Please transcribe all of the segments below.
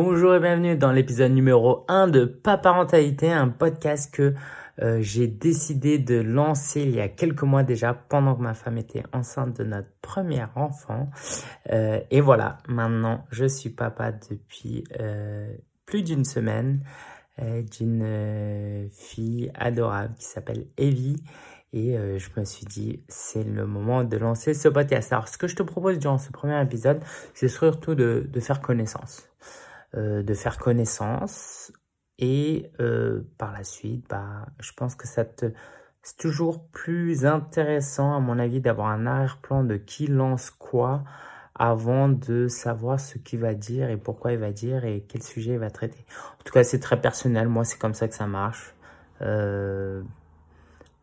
Bonjour et bienvenue dans l'épisode numéro 1 de Paparentalité, un podcast que euh, j'ai décidé de lancer il y a quelques mois déjà pendant que ma femme était enceinte de notre premier enfant. Euh, et voilà, maintenant je suis papa depuis euh, plus d'une semaine d'une fille adorable qui s'appelle Evie. Et je me suis dit, c'est le moment de lancer ce podcast. Alors, ce que je te propose durant ce premier épisode, c'est surtout de faire connaissance. Euh, de faire connaissance et euh, par la suite, bah, je pense que ça te c'est toujours plus intéressant à mon avis d'avoir un arrière-plan de qui lance quoi avant de savoir ce qu'il va dire et pourquoi il va dire et quel sujet il va traiter. En tout cas, c'est très personnel. Moi, c'est comme ça que ça marche. Euh,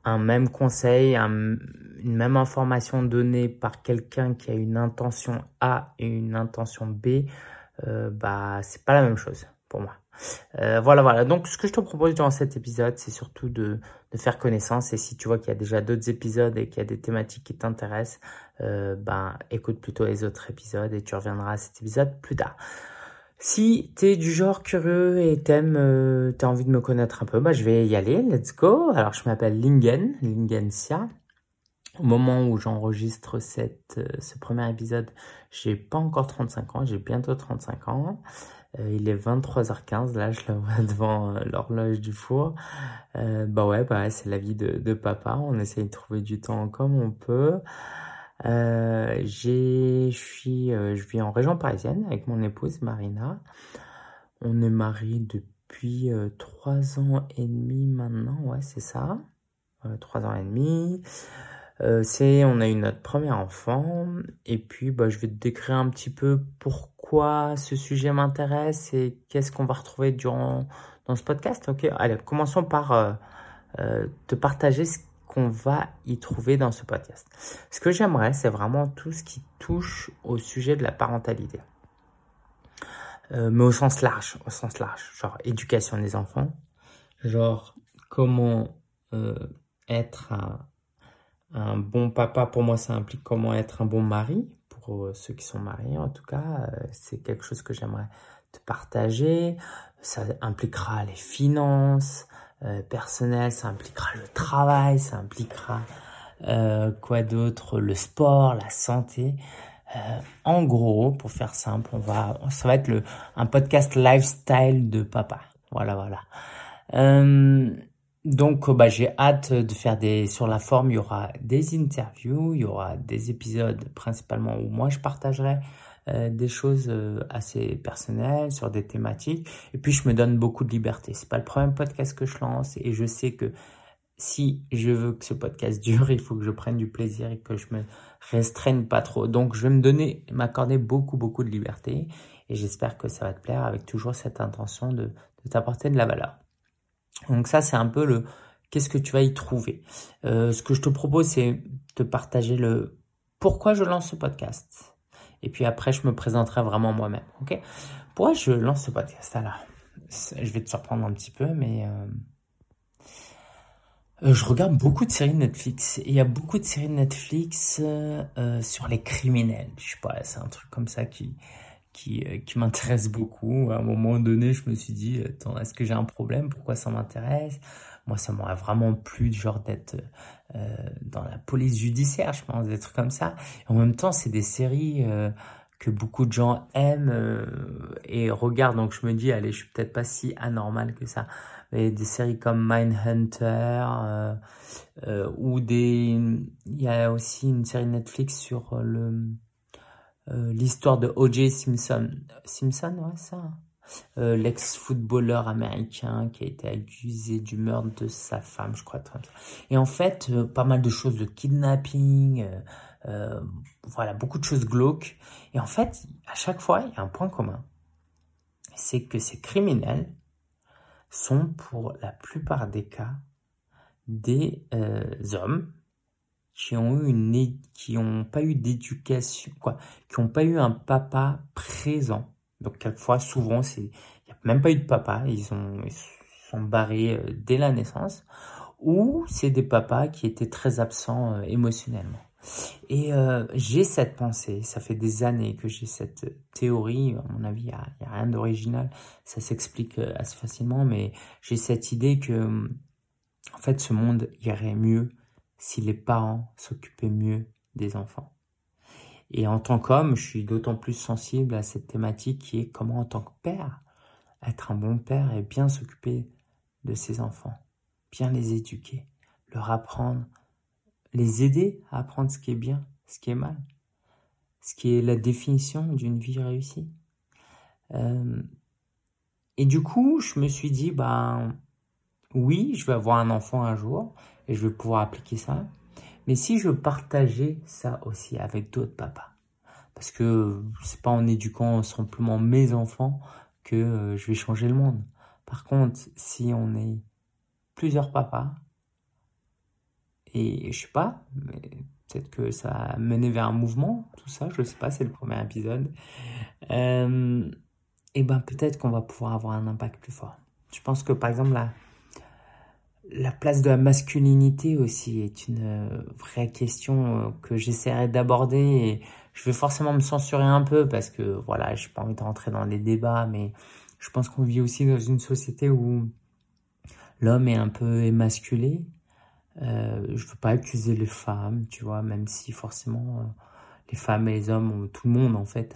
un même conseil, une même information donnée par quelqu'un qui a une intention A et une intention B euh, bah c'est pas la même chose pour moi. Euh, voilà, voilà. Donc, ce que je te propose dans cet épisode, c'est surtout de, de, faire connaissance. Et si tu vois qu'il y a déjà d'autres épisodes et qu'il y a des thématiques qui t'intéressent, euh, ben, écoute plutôt les autres épisodes et tu reviendras à cet épisode plus tard. Si tu es du genre curieux et t'aimes, euh, t'as envie de me connaître un peu, bah, je vais y aller. Let's go. Alors, je m'appelle Lingen, Lingensia. Au moment où j'enregistre cette, euh, ce premier épisode, j'ai pas encore 35 ans, j'ai bientôt 35 ans. Euh, il est 23h15, là je le vois devant euh, l'horloge du four. bah ouais, bah c'est la vie de, de, papa, on essaye de trouver du temps comme on peut. je je vis en région parisienne avec mon épouse Marina. On est mariés depuis 3 ans et demi maintenant, ouais c'est ça. 3 ans et demi. Euh, c'est on a eu notre premier enfant et puis bah, je vais te décrire un petit peu pourquoi ce sujet m'intéresse et qu'est-ce qu'on va retrouver durant dans ce podcast. Ok, allez, commençons par euh, euh, te partager ce qu'on va y trouver dans ce podcast. Ce que j'aimerais, c'est vraiment tout ce qui touche au sujet de la parentalité. mais au sens large, au sens large, genre éducation des enfants, genre comment être un un bon papa, pour moi, ça implique comment être un bon mari. Pour euh, ceux qui sont mariés, en tout cas, euh, c'est quelque chose que j'aimerais te partager. Ça impliquera les finances euh, personnelles, ça impliquera le travail, ça impliquera quoi d'autre, le sport, la santé. en gros, pour faire simple, on va, ça va être le, un podcast lifestyle de papa. Voilà, voilà. Donc, euh, bah, j'ai hâte de faire des, sur la forme, il y aura des interviews, il y aura des épisodes principalement où moi je partagerai euh, des choses euh, assez personnelles sur des thématiques. Et puis, je me donne beaucoup de liberté. C'est pas le premier podcast que je lance et je sais que si je veux que ce podcast dure, il faut que je prenne du plaisir et que je me restreigne pas trop. Donc, je vais me donner, m'accorder beaucoup, beaucoup de liberté et j'espère que ça va te plaire avec toujours cette intention de, de t'apporter de la valeur. Donc ça, c'est un peu le qu'est-ce que tu vas y trouver. Euh, ce que je te propose, c'est de partager le pourquoi je lance ce podcast? Et puis après, je me présenterai vraiment moi-même. Ok? Pourquoi je lance ce podcast? Alors, je vais te surprendre un petit peu, mais euh, euh, je regarde beaucoup de séries Netflix. Et il y a beaucoup de séries Netflix sur les criminels. Je sais pas, c'est un truc comme ça qui qui, euh, qui m'intéresse beaucoup. À un moment donné, je me suis dit, attends, est-ce que j'ai un problème? Pourquoi ça m'intéresse? Moi, ça m'aurait vraiment plu, genre, d'être euh, dans la police judiciaire, je pense, des trucs comme ça. En même temps, c'est des séries euh, que beaucoup de gens aiment euh, et regardent. Donc, je me dis, allez, je suis peut-être pas si anormal que ça. Mais des séries comme Mindhunter ou des... Il y a aussi une série Netflix sur le euh, l'histoire de O.J. Simpson. Simpson, ouais, ça. Euh, l'ex-footballeur américain qui a été accusé du meurtre de sa femme, je crois. Et en fait, euh, pas mal de choses de kidnapping, voilà, beaucoup de choses glauques. Et en fait, à chaque fois, il y a un point commun. C'est que ces criminels sont pour la plupart des cas des hommes qui ont eu une qui ont pas eu d'éducation quoi qui ont pas eu un papa présent. Donc quelquefois souvent c'est il y a même pas eu de papa. Ils ont ils sont barrés euh, dès la naissance. Ou c'est des papas qui étaient très absents euh, émotionnellement. Et euh, j'ai cette pensée, ça fait des années que j'ai cette théorie, à mon avis, il n'y a, a, rien d'original, ça s'explique assez facilement, mais j'ai cette idée que, en fait, ce monde irait mieux si les parents s'occupaient mieux des enfants. Et en tant qu'homme, je suis d'autant plus sensible à cette thématique qui est comment, en tant que père, être un bon père et bien s'occuper de ses enfants, bien les éduquer, leur apprendre les aider à apprendre ce qui est bien, ce qui est mal, ce qui est la définition d'une vie réussie. Euh, et du coup, je me suis dit, ben oui, je vais avoir un enfant un jour et je vais pouvoir appliquer ça. Mais si je partageais ça aussi avec d'autres papas, parce que c'est pas en éduquant simplement mes enfants que euh, je vais changer le monde. Par contre, si on est plusieurs papas, et je sais pas, peut-être que ça a mené vers un mouvement, tout ça, je sais pas, c'est le premier épisode. Euh, et ben peut-être qu'on va pouvoir avoir un impact plus fort. Je pense que par exemple la, la place de la masculinité aussi est une euh, vraie question euh, que j'essaierai d'aborder et je vais forcément me censurer un peu parce que voilà, j'ai pas envie de rentrer dans les débats, mais je pense qu'on vit aussi dans une société où l'homme est un peu émasculé. Euh, je veux pas accuser les femmes, tu vois, même si forcément euh, les femmes et les hommes, tout le monde en fait,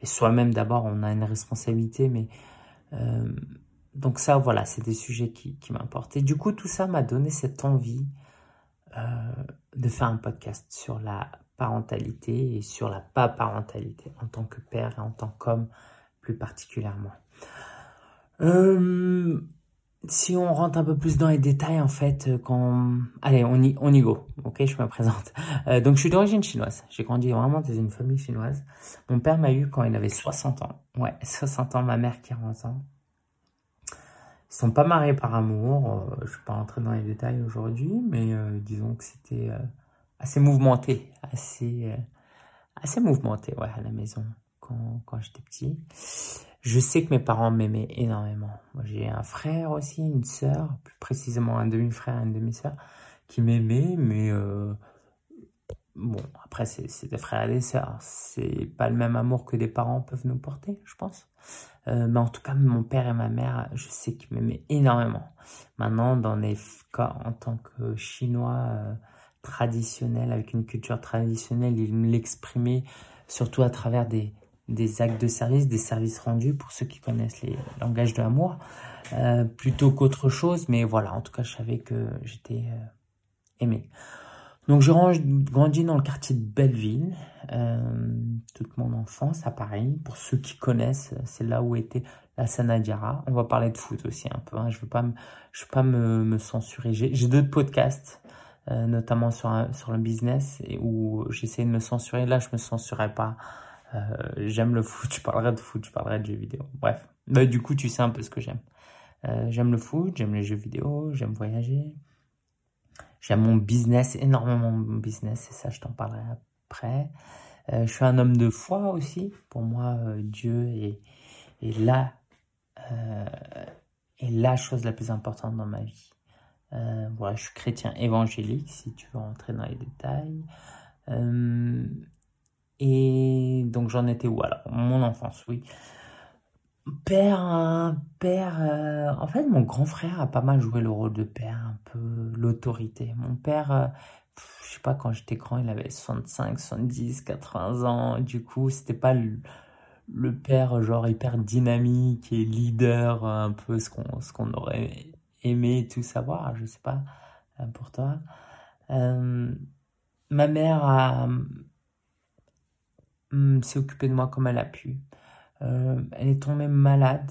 et soi-même d'abord, on a une responsabilité, mais donc ça, voilà, c'est des sujets qui, m'importent. Et du coup, tout ça m'a donné cette envie euh, de faire un podcast sur la parentalité et sur la pas parentalité en tant que père et en tant qu'homme plus particulièrement. Euh, si on rentre un peu plus dans les détails, en fait, quand... Allez, on y, on go, ok, je me présente. Euh, donc, je suis d'origine chinoise. J'ai grandi vraiment dans une famille chinoise. Mon père m'a eu quand il avait 60 ans. Ouais, 60 ans, ma mère 40 ans. Sont pas mariés par amour. Euh, je vais pas rentrer dans les détails aujourd'hui, mais disons que c'était assez mouvementé. Assez, assez mouvementé, ouais, à la maison quand, quand j'étais petit. Je sais que mes parents m'aimaient énormément. J'ai un frère aussi, une sœur, plus précisément un demi-frère une demi-sœur, qui m'aimaient, mais euh, bon, après, c'est des frères et des sœurs. C'est pas le même amour que des parents peuvent nous porter, je pense. Euh, mais en tout cas, mon père et ma mère, je sais qu'ils m'aimaient énormément. Maintenant, dans les cas, en tant que chinois euh, traditionnel, avec une culture traditionnelle, ils me l'exprimaient surtout à travers des, des actes de service, des services rendus pour ceux qui connaissent les langages de l'amour, euh, plutôt qu'autre chose. Mais voilà, en tout cas, je savais que j'étais aimé. Donc, je grandis dans le quartier de Belleville, euh, toute mon enfance à Paris. Pour ceux qui connaissent, c'est là où était la Sanadiara. On va parler de foot aussi un peu. Hein. Je veux pas, je veux pas me, me censurer. J'ai d'autres podcasts, euh, notamment sur sur le business, et où j'essaie de me censurer. Là, je me censurerai pas. Euh, j'aime le foot, je parlerai de foot, je parlerai de jeux vidéo. Bref, bah, du coup, tu sais un peu ce que j'aime. Euh, j'aime le foot, j'aime les jeux vidéo, j'aime voyager. J'aime mon business, énormément mon business, et ça, je t'en parlerai après. Euh, je suis un homme de foi aussi. Pour moi, Dieu est, est là, est la chose la plus importante dans ma vie. voilà, je suis chrétien évangélique, si tu veux rentrer dans les détails. Et donc j'en étais où? Alors Mon enfance, oui. Père, père. Euh, en fait, mon grand frère a pas mal joué le rôle de père, un peu l'autorité. Mon père, euh, je sais pas, quand j'étais grand, il avait 65, 70, 80 ans. Du coup, c'était pas le, père genre hyper dynamique et leader, un peu ce qu'on ce qu'on aurait aimé tout savoir. Je sais pas euh, pour toi. ma mère Hum, s'est occupée de moi comme elle a pu. Euh, elle est tombée malade.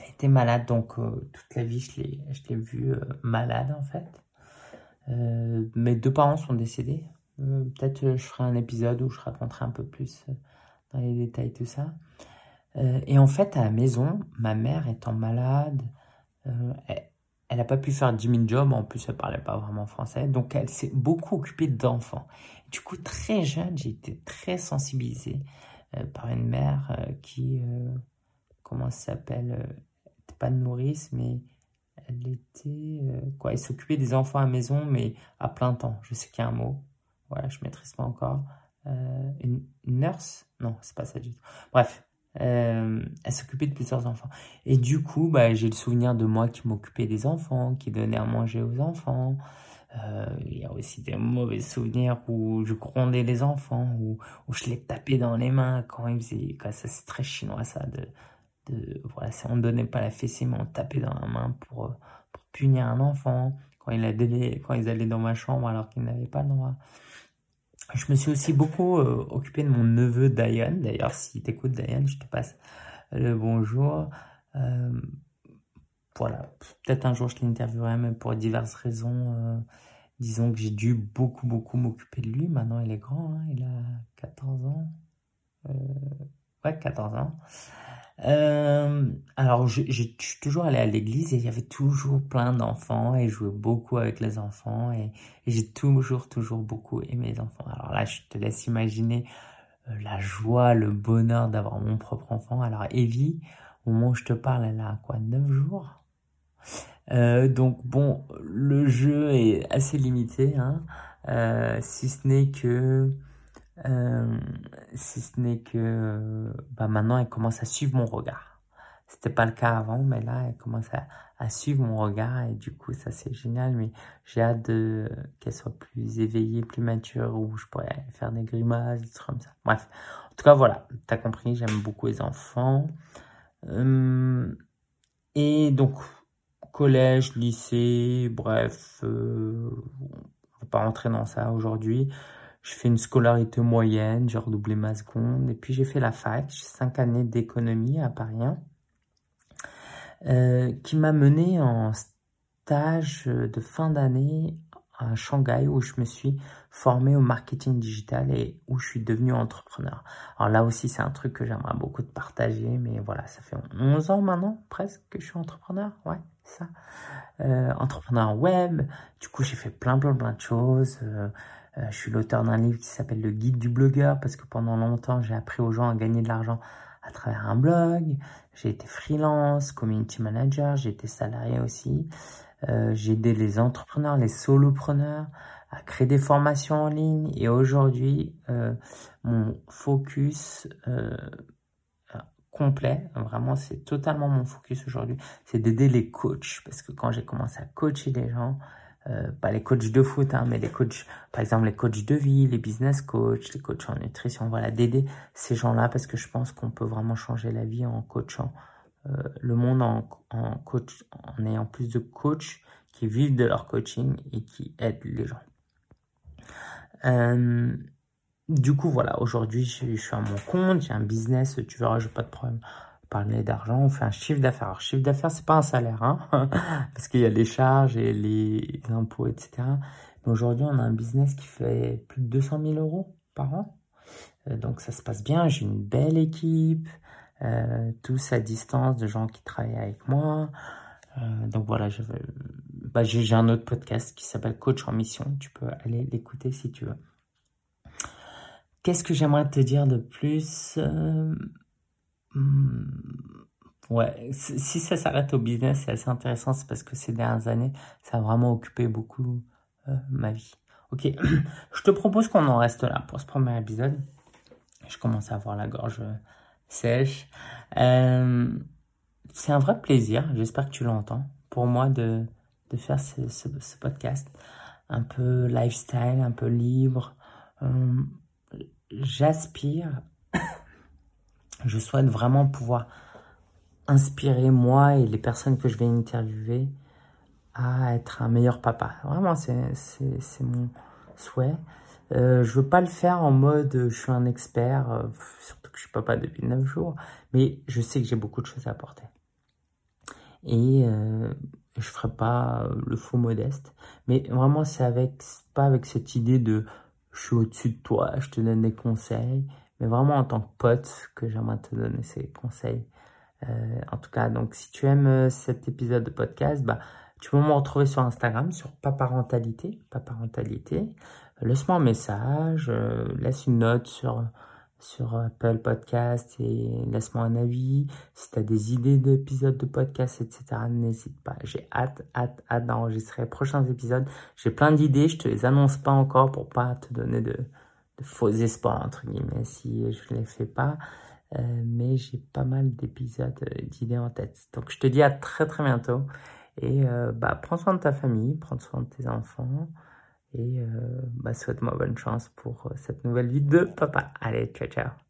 Elle était malade, donc euh, toute la vie, je l'ai, vue euh, malade en fait. mes deux parents sont décédés. peut-être je ferai un épisode où je raconterai un peu plus dans les détails tout ça. et en fait, à la maison, ma mère étant malade, elle n'a pas pu faire 10 000 jobs, en plus elle parlait pas vraiment français, donc elle s'est beaucoup occupée d'enfants. Du coup, très jeune, j'ai été très sensibilisé euh, par une mère euh, qui, euh, comment ça s'appelle, pas de nourrice, mais elle était, quoi, elle s'occupait des enfants à maison, mais à plein temps, je sais qu'il y a un mot, Voilà, je maîtrise pas encore. une, nurse? Non, c'est pas ça du tout. Bref, elle s'occupait de plusieurs enfants. Et du coup, bah, j'ai le souvenir de moi qui m'occupais des enfants, qui donnait à manger aux enfants. Il y a aussi des mauvais souvenirs où je grondais les enfants, où, où je les tapais dans les mains quand ils faisaient. Quand ça, c'est très chinois, ça. De, de, voilà, on ne donnait pas la fessée, mais on tapait dans la main pour, pour punir un enfant quand, il a quand ils allaient dans ma chambre alors qu'ils n'avaient pas le droit. Je me suis aussi beaucoup euh, occupé de mon neveu Diane. D'ailleurs, si tu écoutes Diane, je te passe le bonjour. Euh, voilà, peut-être un jour je l'interviewerai, mais pour diverses raisons. Euh, disons que j'ai dû beaucoup, beaucoup m'occuper de lui. Maintenant, il est grand, hein, il a 14 ans. ouais, 14 ans. Euh, alors, je, je, suis toujours allé à l'église et il y avait toujours plein d'enfants et je jouais beaucoup avec les enfants et, j'ai toujours, toujours beaucoup aimé les enfants. Alors là, je te laisse imaginer euh, la joie, le bonheur d'avoir mon propre enfant. Alors, Evie, au moment où je te parle, elle a quoi, 9 jours? Euh, donc bon, le jeu est assez limité, hein, euh, si ce n'est que euh, si ce n'est que bah maintenant elle commence à suivre mon regard. C'était pas le cas avant, mais là elle commence à, suivre mon regard et du coup ça c'est génial. Mais j'ai hâte qu'elle soit plus éveillée, plus mature, où je pourrais faire des grimaces, des trucs comme ça. Bref, en tout cas voilà, t'as compris, j'aime beaucoup les enfants. Euh, et donc collège, lycée, bref, euh, on va pas rentrer dans ça aujourd'hui. Je fais une scolarité moyenne, j'ai redoublé ma seconde. Et puis j'ai fait la fac, cinq années d'économie à Paris euh, qui m'a mené en stage de fin d'année à Shanghai où je me suis formé au marketing digital et où je suis devenu entrepreneur. Alors là aussi, c'est un truc que j'aimerais beaucoup de partager, mais voilà, ça fait 11 ans maintenant, presque, que je suis entrepreneur, ouais, ça. Euh, entrepreneur web, du coup, j'ai fait plein, plein, plein de choses. Euh, euh, je suis l'auteur d'un livre qui s'appelle Le Guide du blogueur parce que pendant longtemps, j'ai appris aux gens à gagner de l'argent à travers un blog. J'ai été freelance, community manager, j'ai été salarié aussi. Euh, j'ai aidé les entrepreneurs, les solopreneurs à créer des formations en ligne. Et aujourd'hui, euh, mon focus complet, vraiment c'est totalement mon focus aujourd'hui, c'est d'aider les coachs. Parce que quand j'ai commencé à coacher les gens, euh, pas les coachs de foot, hein, mais les coachs, par exemple les coachs de vie, les business coachs, les coachs en nutrition, voilà, d'aider ces gens-là parce que je pense qu'on peut vraiment changer la vie en coachant euh, le monde en, en, coach, en ayant plus de coachs qui vivent de leur coaching et qui aident les gens. Euh, du coup, voilà, aujourd'hui, je, je, suis à mon compte, j'ai un business, tu verras, j'ai pas de problème parler d'argent, on fait un chiffre d'affaires. Alors, chiffre d'affaires, c'est pas un salaire, hein, parce qu'il y a les charges et les impôts, etc. Mais aujourd'hui, on a un business qui fait plus de 200 000 euros par an. Euh, donc, ça se passe bien. J'ai une belle équipe, euh, tous à distance de gens qui travaillent avec moi. Euh, donc voilà, bah, j'ai un autre podcast qui s'appelle Coach en mission. Tu peux aller l'écouter si tu veux. Qu'est-ce que j'aimerais te dire de plus euh, Hmm, ouais, si ça s'arrête au business, c'est assez intéressant, c'est parce que ces dernières années, ça a vraiment occupé beaucoup ma vie. Ok, je te propose qu'on en reste là pour ce premier épisode. Je commence à avoir la gorge sèche. Euh, c'est un vrai plaisir, j'espère que tu l'entends, pour moi de, de faire ce, podcast. Un peu lifestyle, un peu libre. Euh, j'aspire je souhaite vraiment pouvoir inspirer moi et les personnes que je vais interviewer à être un meilleur papa. Vraiment, c'est mon souhait. Euh, je veux pas le faire en mode je suis un expert, euh, surtout que je suis papa depuis 9 jours, mais je sais que j'ai beaucoup de choses à apporter. Et euh, je ferai pas le faux modeste, mais vraiment c'est avec pas avec cette idée de je suis au-dessus de toi, je te donne des conseils, mais vraiment en tant que pote que j'aimerais te donner ces conseils. Euh, en tout cas, donc si tu aimes euh, cet épisode de podcast, bah, tu peux me retrouver sur Instagram, sur paparentalité, paparentalité. Laisse-moi un message, euh, laisse une note sur sur Apple Podcast et laisse-moi un avis. Si tu as des idées d'épisodes de podcast, etc., n'hésite pas. J'ai hâte, hâte, hâte d'enregistrer les prochains épisodes. J'ai plein d'idées, je te les annonce pas encore pour pas te donner de, faux espoirs, entre guillemets, si je ne les fais pas. Euh, mais j'ai pas mal d'épisodes, euh, d'idées en tête. Donc je te dis à très très bientôt. Et bah, prends soin de ta famille, prends soin de tes enfants. Et bah, souhaite-moi bonne chance pour cette nouvelle vie de papa. Allez, ciao ciao